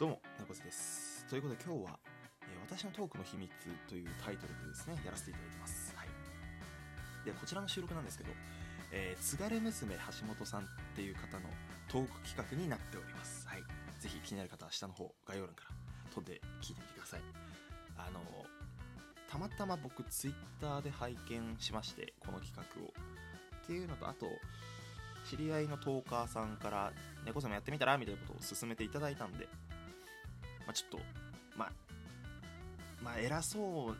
どうも猫背です。ということで今日は、えー私のトークの秘密」というタイトルでですねやらせていただいてます。はい。でこちらの収録なんですけど、えー津軽娘橋本さんっていう方のトーク企画になっております。はい。ぜひ気になる方は下の方概要欄から飛んで聞いてみてください。あのたまたま僕ツイッターで拝見しましてこの企画を。っていうのとあと知り合いのトーカーさんから「猫背もやってみたら?」みたいなことを勧めていただいたんで、まあ、ちょっとまあまあ偉そ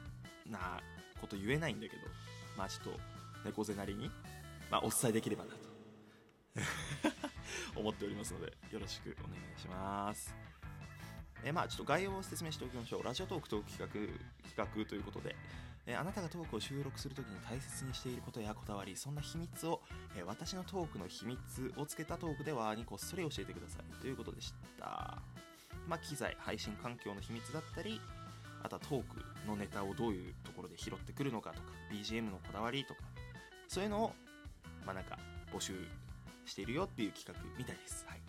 うなこと言えないんだけどまあちょっと猫背なりに、まあ、お伝えできればなと。思っておりますのでよろしくお願いします。えまあちょっと概要を説明しておきましょう。ラジオトークトーク企画企画ということでえあなたがトークを収録するときに大切にしていることやこだわりそんな秘密をえ私のトークの秘密をつけたトークではにこっそり教えてください。ということでした。まあ機材配信環境の秘密だったりあとはトークのネタをどういうところで拾ってくるのかとか BGM のこだわりとかそういうのをまあなんか募集しているよっていう企画みたいです。はい。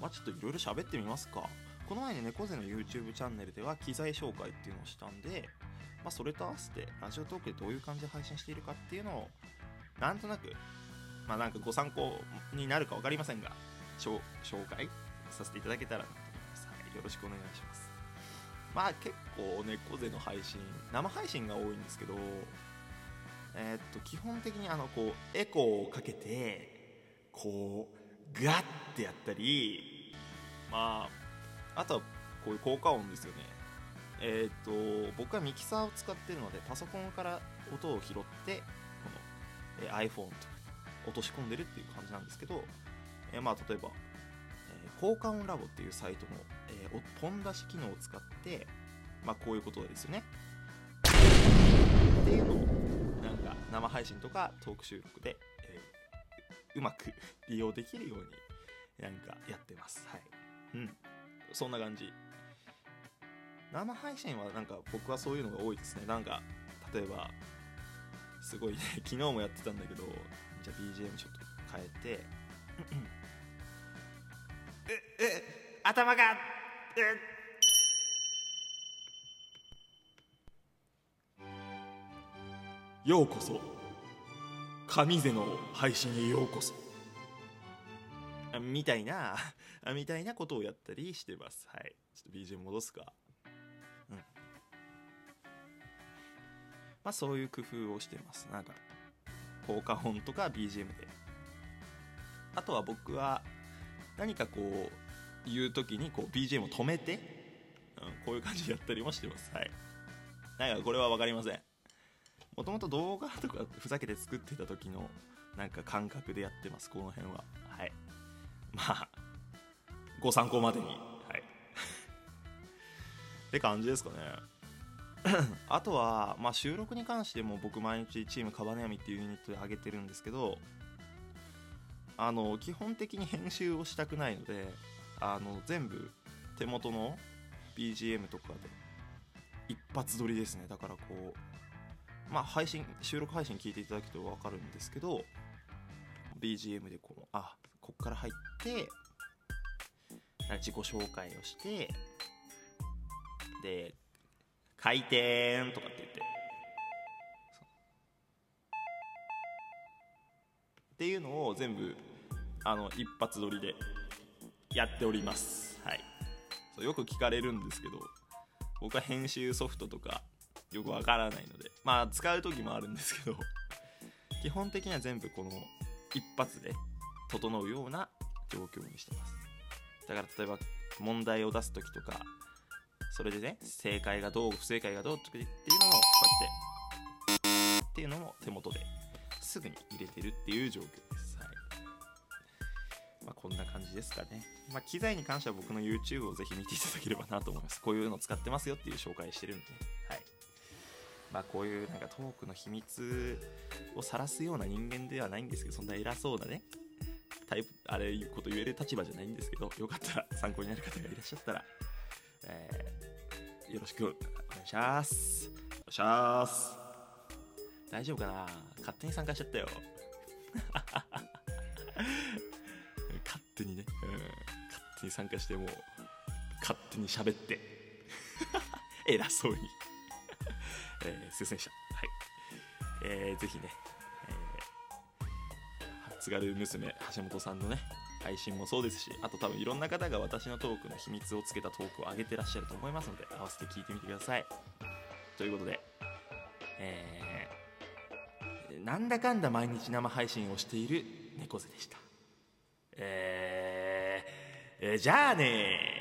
まあちょっといろいろ喋ってみますか。この前ね猫背の YouTube チャンネルでは機材紹介っていうのをしたんで、まあ、それと合わせてラジオトークでどういう感じで配信しているかっていうのをなんとなくまあなんかご参考になるか分かりませんが紹紹介させていただけたらなと思います、はい、よろしくお願いします。まあ結構猫背の配信生配信が多いんですけどえーっと基本的にあのこうエコーをかけてこうガッてやったりまああとはこういう効果音ですよね。えーっと僕はミキサーを使ってるのでパソコンから音を拾ってこの、え iPhone とかに落とし込んでるっていう感じなんですけど、えーまあ例えば、効果音ラボっていうサイトの、えーポン出し機能を使ってまあこういうことですよね。っていうのをなんか生配信とかトーク収録で、えーうまく 利用できるようになんかやってます。はい。うん。そんな感じ。生配信はなんか僕はそういうのが多いですね。なんか例えばすごいね昨日もやってたんだけどじゃあ BGM ちょっと変えて頭がえようこそ。上瀬の配信へようこそ。あみたいな。あみたいなことをやったりしてます。はい。ちょっと BGM 戻すか。うん。まあそういう工夫をしてます。なんか効果音とか BGM で。あとは僕は何かこう言う時にこう BGM を止めて、うん、こういう感じでやったりもしてます。はい。なんかこれは分かりません。もともと動画とかふざけて作ってた時のなんか感覚でやってます。この辺は。はい。まあご参考までに。はい。って感じですかね。あとは、まあ、収録に関しても僕毎日チームカバネヤミっていうユニットで上げてるんですけどあの基本的に編集をしたくないのであの全部手元の BGM とかで一発撮りですね。だからこうまあ配信収録配信聞いていただくと分かるんですけど BGM でこのあこっから入って自己紹介をしてで回転とかって言って。っていうのを全部あの一発撮りでやっております。はい。そうよく聞かれるんですけど僕は編集ソフトとかよくわからないのでまあ使う時もあるんですけど 基本的には全部この一発で整うような状況にしてます。だから例えば問題を出す時とかそれでね正解がどう不正解がどうっていうのもこうやってっていうのも手元ですぐに入れてるっていう状況。じですかね。まあ機材に関しては僕の YouTube をぜひ見ていただければなと思います。こういうの使ってますよっていう紹介してるんではい。まあこういうなんかトークの秘密を晒すような人間ではないんですけどそんな偉そうなねタイプあれいうこと言える立場じゃないんですけどよかったら参考になる方がいらっしゃったら、えーよろしくお願いします。お願いします。大丈夫かな？勝手に参加しちゃったよ。勝 手にね。ね、うん、勝手に参加してもう勝手に喋って。偉そうに。えー、すいませんでしたはい。えー、ぜひね、えー、津軽娘橋本さんのね配信もそうですしあと多分いろんな方が私のトークの秘密をつけたトークを上げてらっしゃると思いますので合わせて聞いてみてください。ということでえー、なんだかんだ毎日生配信をしている猫背でしたえー、えー、じゃあね